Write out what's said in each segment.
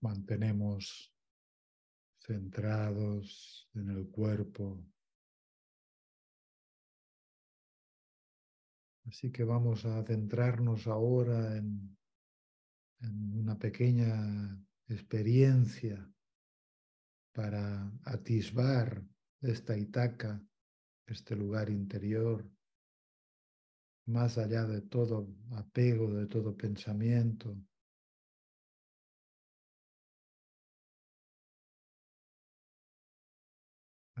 mantenemos centrados en el cuerpo. Así que vamos a centrarnos ahora en, en una pequeña experiencia para atisbar esta Itaca, este lugar interior, más allá de todo apego, de todo pensamiento.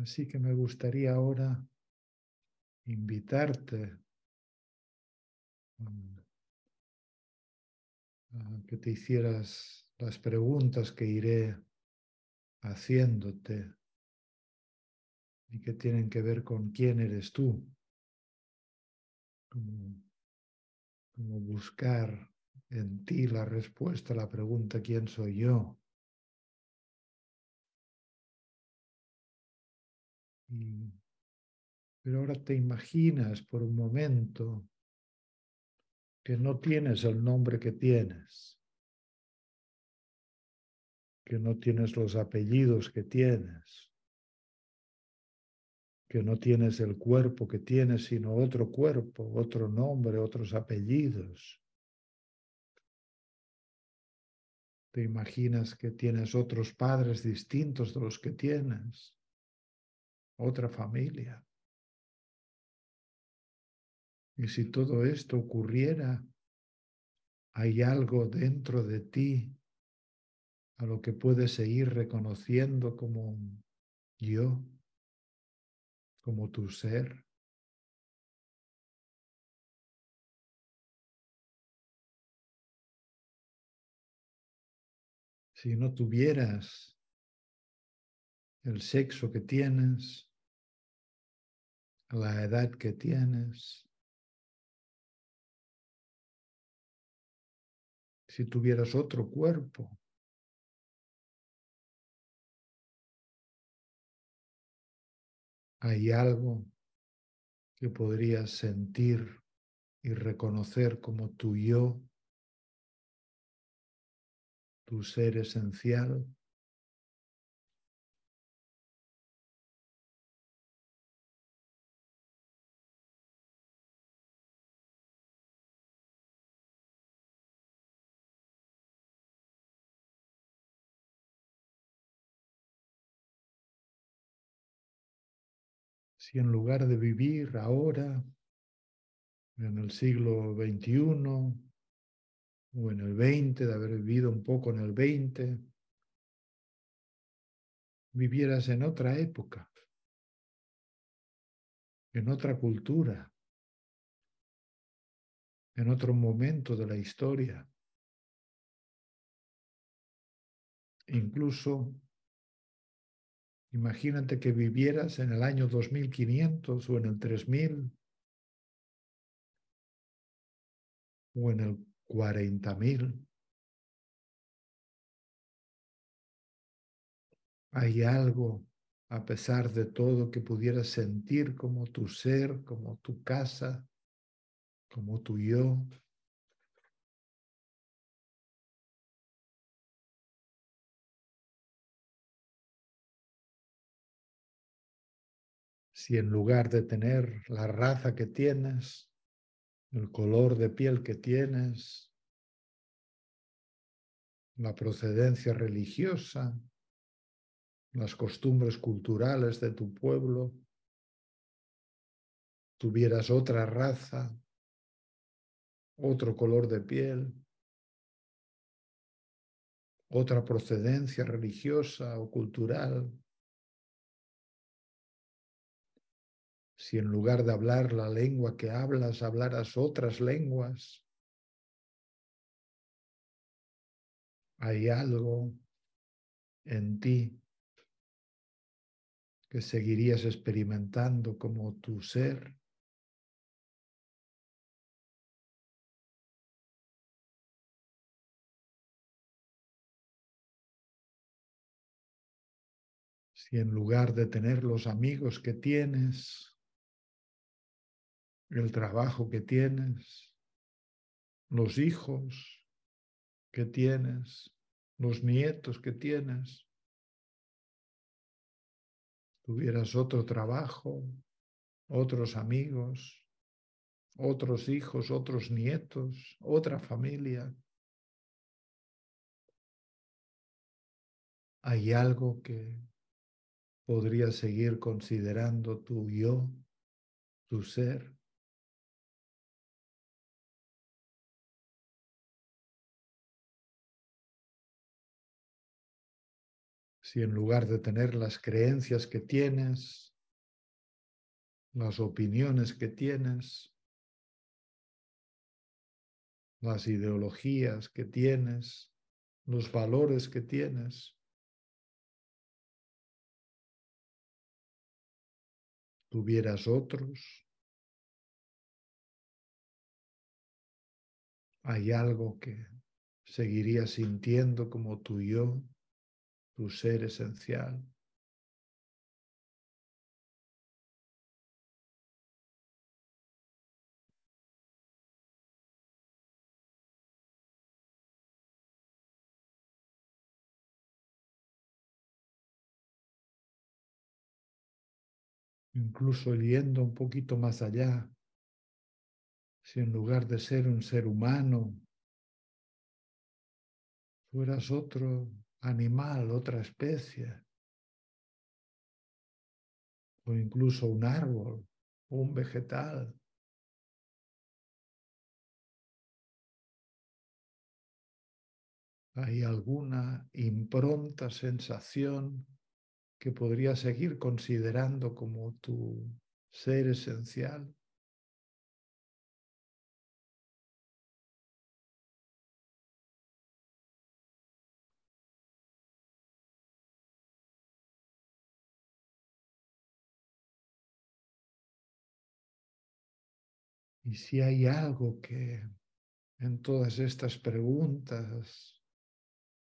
Así que me gustaría ahora invitarte a que te hicieras las preguntas que iré haciéndote y que tienen que ver con quién eres tú, como, buscar en ti la respuesta a la pregunta ¿quién soy yo? Pero ahora te imaginas por un momento que no tienes el nombre que tienes, que no tienes los apellidos que tienes, que no tienes el cuerpo que tienes, sino otro cuerpo, otro nombre, otros apellidos. Te imaginas que tienes otros padres distintos de los que tienes, otra familia. Y si todo esto ocurriera, hay algo dentro de ti a lo que puedes seguir reconociendo como yo como tu ser. Si no tuvieras el sexo que tienes, la edad que tienes, si tuvieras otro cuerpo, hay algo que podrías sentir y reconocer como tu yo, tu ser esencial. Si en lugar de vivir ahora, en el siglo XXI o en el XX, de haber vivido un poco en el XX, vivieras en otra época, en otra cultura, en otro momento de la historia, incluso Imagínate que vivieras en el año 2500 o en el 3000 o en el 40.000. Hay algo, a pesar de todo, que pudieras sentir como tu ser, como tu casa, como tu yo. Si en lugar de tener la raza que tienes, el color de piel que tienes, la procedencia religiosa, las costumbres culturales de tu pueblo, tuvieras otra raza, otro color de piel, otra procedencia religiosa o cultural, si en lugar de hablar la lengua que hablas, hablaras otras lenguas, hay algo en ti que seguirías experimentando como tu ser. Si en lugar de tener los amigos que tienes, el trabajo que tienes, los hijos que tienes, los nietos que tienes, tuvieras otro trabajo, otros amigos, otros hijos, otros nietos, otra familia. ¿Hay algo que podrías seguir considerando tu yo, tu ser? Si en lugar de tener las creencias que tienes, las opiniones que tienes, las ideologías que tienes, los valores que tienes, tuvieras otros, hay algo que seguirías sintiendo como tu yo tu ser esencial. Incluso yendo un poquito más allá, si en lugar de ser un ser humano, fueras otro animal, otra especie, o incluso un árbol, un vegetal. ¿Hay alguna impronta, sensación que podría seguir considerando como tu ser esencial? Y si hay algo que en todas estas preguntas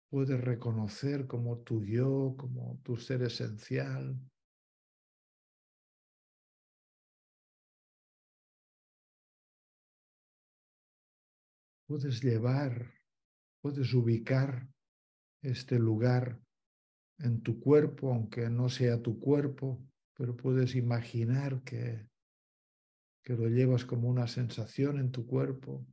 puedes reconocer como tu yo, como tu ser esencial, puedes llevar, puedes ubicar este lugar en tu cuerpo, aunque no sea tu cuerpo, pero puedes imaginar que que lo llevas como una sensación en tu cuerpo.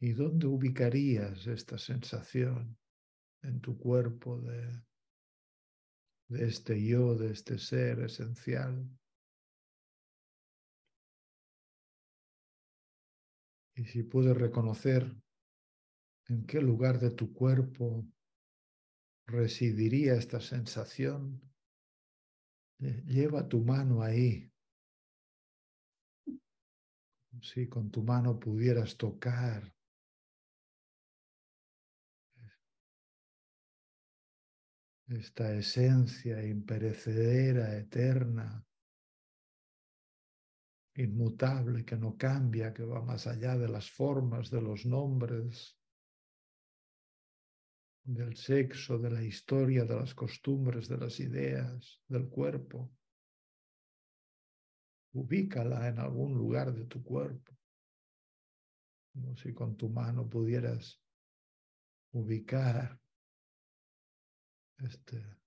¿Y dónde ubicarías esta sensación en tu cuerpo de, de este yo, de este ser esencial? Y si puedes reconocer en qué lugar de tu cuerpo residiría esta sensación, Lleva tu mano ahí. Si con tu mano pudieras tocar esta esencia imperecedera, eterna, inmutable, que no cambia, que va más allá de las formas, de los nombres, del sexo, de la historia, de las costumbres, de las ideas, del cuerpo. Ubícala en algún lugar de tu cuerpo, como si con tu mano pudieras ubicar este,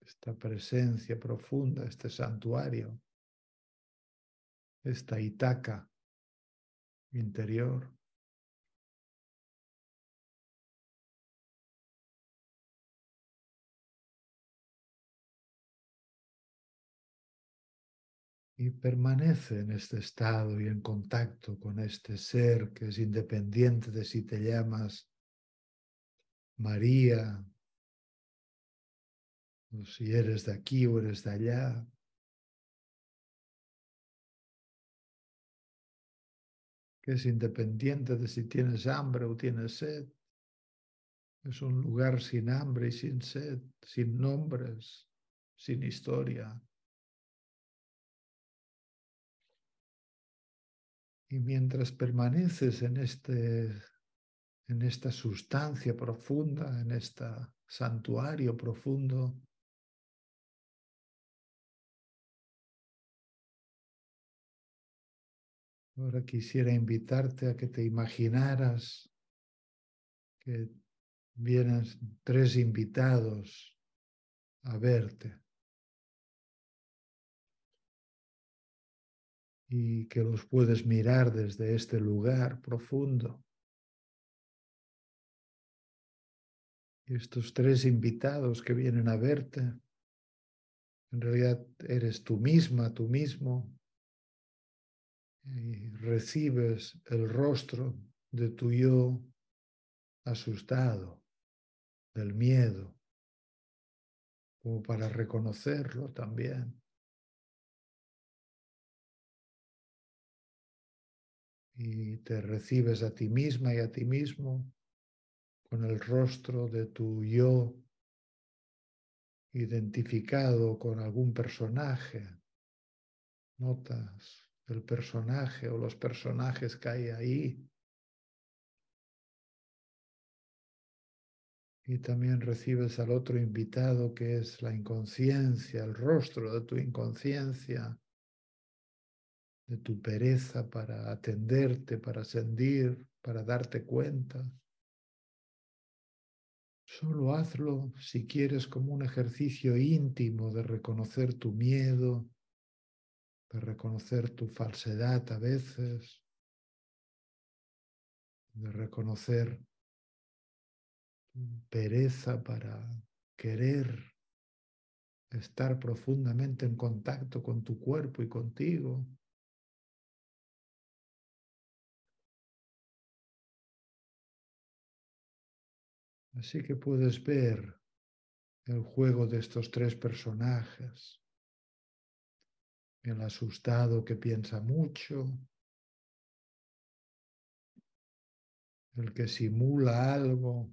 esta presencia profunda, este santuario, esta Itaca interior. Y permanece en este estado y en contacto con este ser que es independiente de si te llamas María o si eres de aquí o eres de allá. que es independiente de si tienes hambre o tienes sed. Es un lugar sin hambre y sin sed, sin nombres, sin historia. Y mientras permaneces en, este, en esta sustancia profunda, en este santuario profundo, Ahora quisiera invitarte a que te imaginaras que vienen tres invitados a verte y que los puedes mirar desde este lugar profundo. Y estos tres invitados que vienen a verte, en realidad eres tú misma, tú mismo, y recibes el rostro de tu yo asustado, del miedo, como para reconocerlo también. Y te recibes a ti misma y a ti mismo con el rostro de tu yo identificado con algún personaje. Notas el personaje o los personajes que hay ahí. Y también recibes al otro invitado que es la inconsciencia, el rostro de tu inconsciencia, de tu pereza para atenderte, para sentir, para darte cuenta. Solo hazlo si quieres como un ejercicio íntimo de reconocer tu miedo, de reconocer tu falsedad a veces, de reconocer pereza para querer estar profundamente en contacto con tu cuerpo y contigo. Así que puedes ver el juego de estos tres personajes. El asustado que piensa mucho, el que simula algo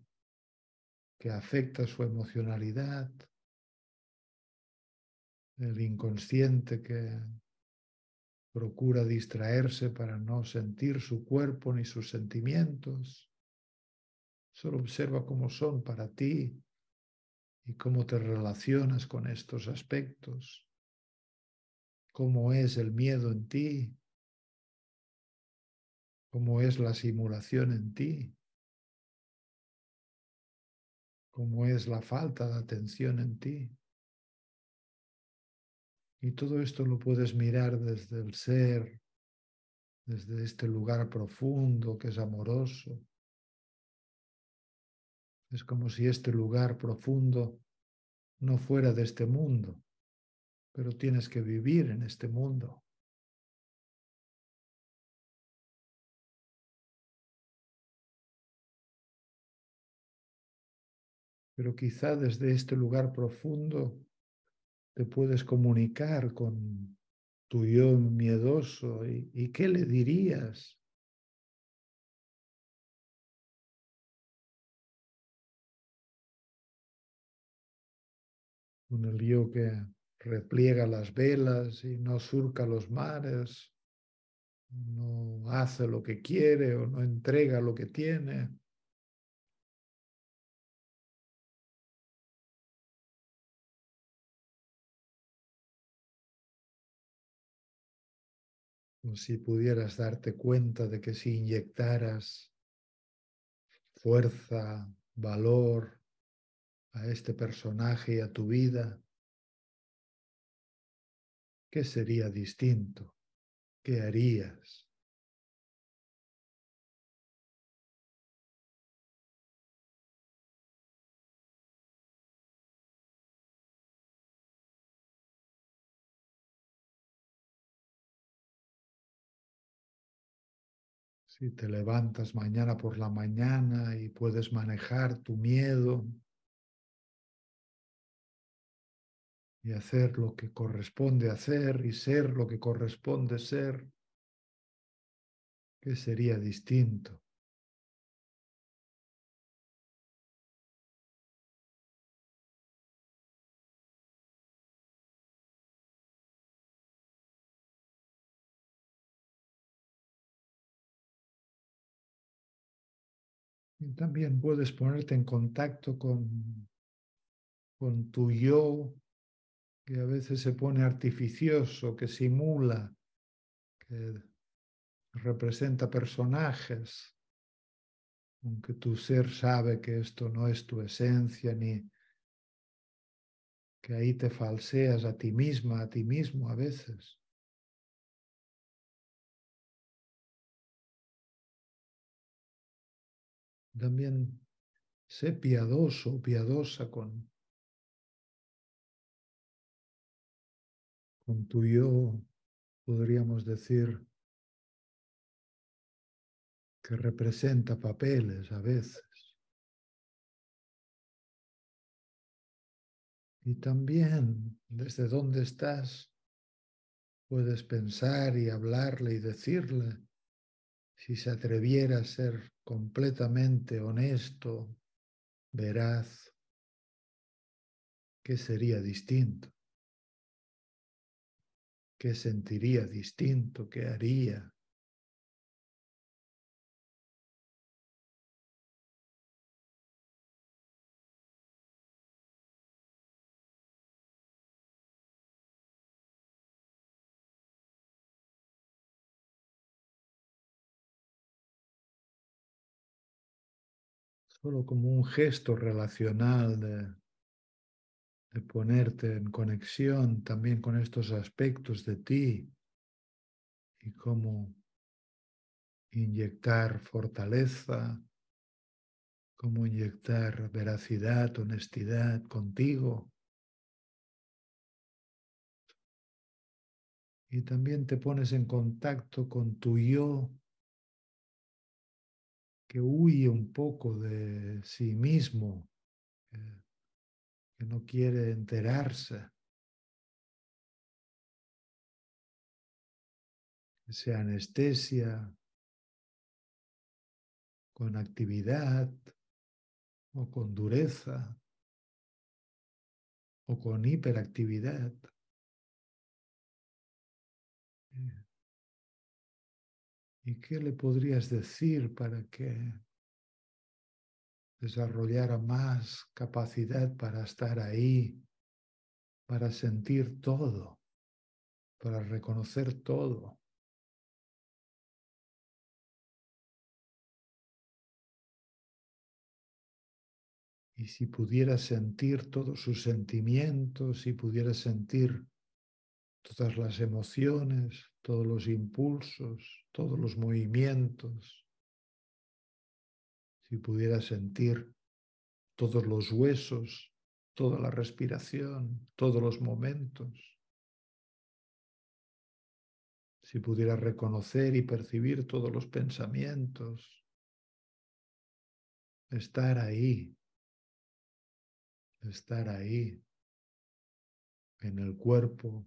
que afecta su emocionalidad, el inconsciente que procura distraerse para no sentir su cuerpo ni sus sentimientos. Solo observa cómo son para ti y cómo te relacionas con estos aspectos cómo es el miedo en ti, cómo es la simulación en ti, cómo es la falta de atención en ti. Y todo esto lo puedes mirar desde el ser, desde este lugar profundo que es amoroso. Es como si este lugar profundo no fuera de este mundo, pero tienes que vivir en este mundo. Pero quizá desde este lugar profundo te puedes comunicar con tu yo miedoso y, qué le dirías. El yo que repliega las velas y no surca los mares, no hace lo que quiere o no entrega lo que tiene. O si pudieras darte cuenta de que si inyectaras fuerza, valor a este personaje y a tu vida, ¿Qué sería distinto? ¿Qué harías? Si te levantas mañana por la mañana y puedes manejar tu miedo, y hacer lo que corresponde hacer y ser lo que corresponde ser, ¿qué sería distinto? También puedes ponerte en contacto con, con tu yo que a veces se pone artificioso, que simula, que representa personajes, aunque tu ser sabe que esto no es tu esencia ni que ahí te falseas a ti misma, a ti mismo a veces. También sé piadoso, piadosa con, con tu yo, podríamos decir, que representa papeles a veces. Y también desde donde estás puedes pensar y hablarle y decirle si se atreviera a ser completamente honesto, veraz, ¿qué sería distinto? ¿Qué sentiría distinto? ¿Qué haría? solo como un gesto relacional de, de ponerte en conexión también con estos aspectos de ti y cómo inyectar fortaleza, cómo inyectar veracidad, honestidad contigo. Y también te pones en contacto con tu yo que huye un poco de sí mismo, que, no quiere enterarse, que se anestesia con actividad o con dureza o con hiperactividad. ¿Y qué le podrías decir para que desarrollara más capacidad para estar ahí, para sentir todo, para reconocer todo? Y si pudiera sentir todos sus sentimientos, si pudiera sentir todas las emociones, todos los impulsos, todos los movimientos, si pudiera sentir todos los huesos, toda la respiración, todos los momentos, si pudiera reconocer y percibir todos los pensamientos, estar ahí, estar ahí, en el cuerpo,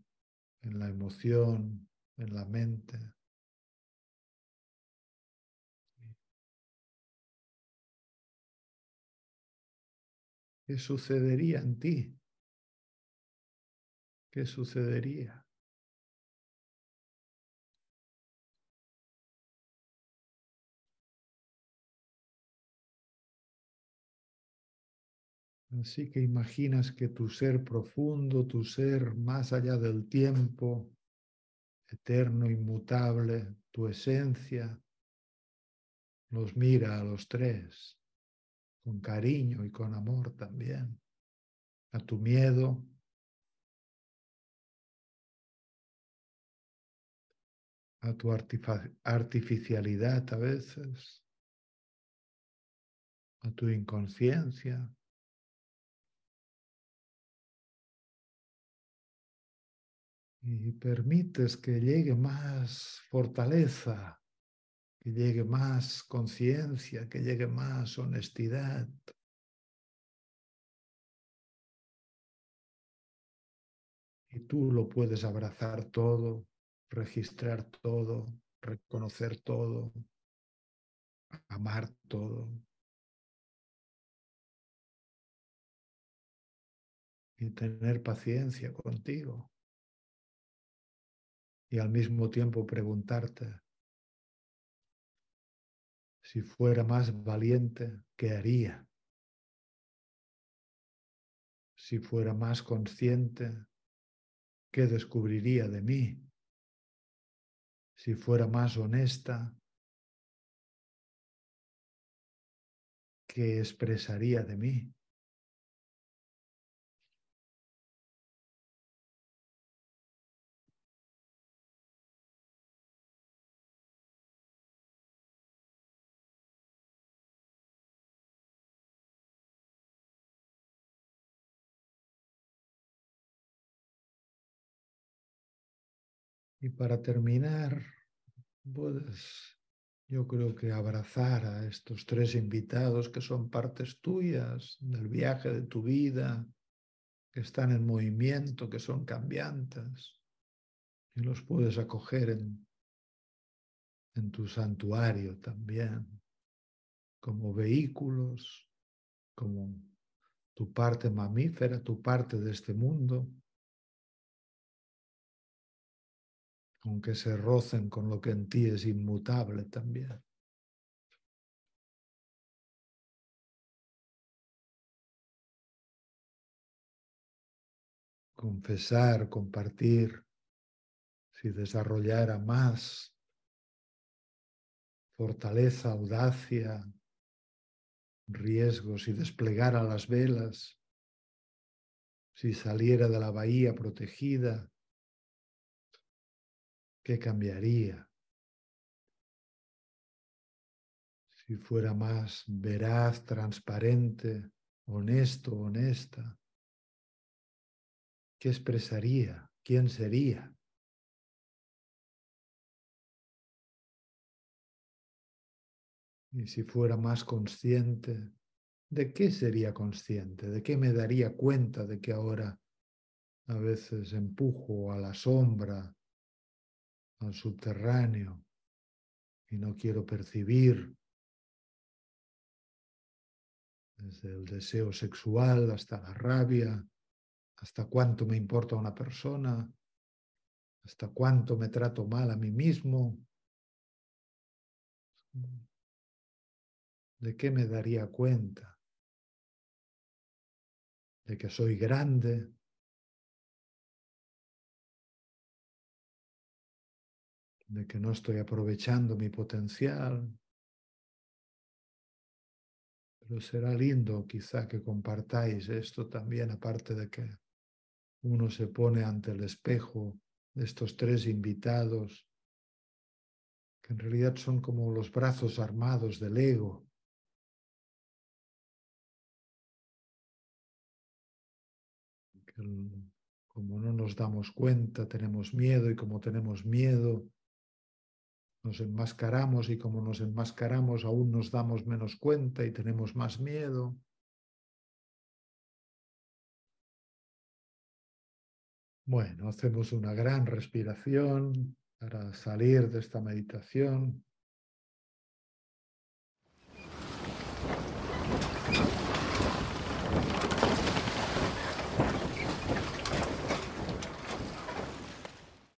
en la emoción, en la mente. ¿Qué sucedería en ti? ¿Qué sucedería? Así que imaginas que tu ser profundo, tu ser más allá del tiempo, eterno, inmutable, tu esencia, los mira a los tres con cariño y con amor también, a tu miedo, a tu artificialidad a veces, a tu inconsciencia, y permites que llegue más fortaleza, que llegue más conciencia, que llegue más honestidad. Y tú lo puedes abrazar todo, registrar todo, reconocer todo, amar todo. Y tener paciencia contigo y al mismo tiempo preguntarte si fuera más valiente, ¿qué haría? Si fuera más consciente, ¿qué descubriría de mí? si fuera más honesta, ¿qué expresaría de mí? Y para terminar, puedes, yo creo que abrazar a estos tres invitados que son partes tuyas del viaje de tu vida, que están en movimiento, que son cambiantes, y los puedes acoger en, en tu santuario también, como vehículos, como tu parte mamífera, tu parte de este mundo aunque se rocen con lo que en ti es inmutable también. Confesar, compartir, si desarrollara más fortaleza, audacia, riesgos, y desplegara las velas, si saliera de la bahía protegida, ¿Qué cambiaría? Si fuera más veraz, transparente, honesto, honesta, ¿qué expresaría? ¿Quién sería? Y si fuera más consciente, ¿de qué sería consciente? ¿De qué me daría cuenta de que ahora a veces empujo a la sombra al subterráneo y no quiero percibir desde el deseo sexual hasta la rabia, hasta cuánto me importa una persona, hasta cuánto me trato mal a mí mismo. ¿De qué me daría cuenta? De que soy grande, de que no estoy aprovechando mi potencial. Pero será lindo quizá que compartáis esto también, aparte de que uno se pone ante el espejo de estos tres invitados, que en realidad son como los brazos armados del ego. como no nos damos cuenta, tenemos miedo y como tenemos miedo, nos enmascaramos y como nos enmascaramos aún nos damos menos cuenta y tenemos más miedo. Bueno, hacemos una gran respiración para salir de esta meditación.